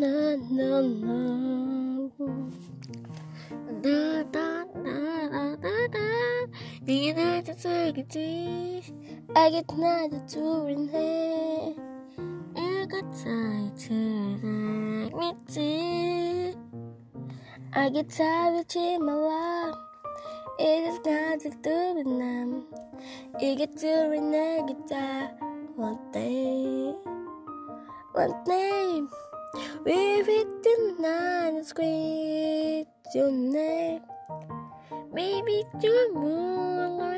la la la da da da da da Di na ta tsaki ti I get na ta turin he I got tired to like me ti I get tired of to my love It is not to do with them. You get to renege that one day One day we with the night scream your name Maybe you moon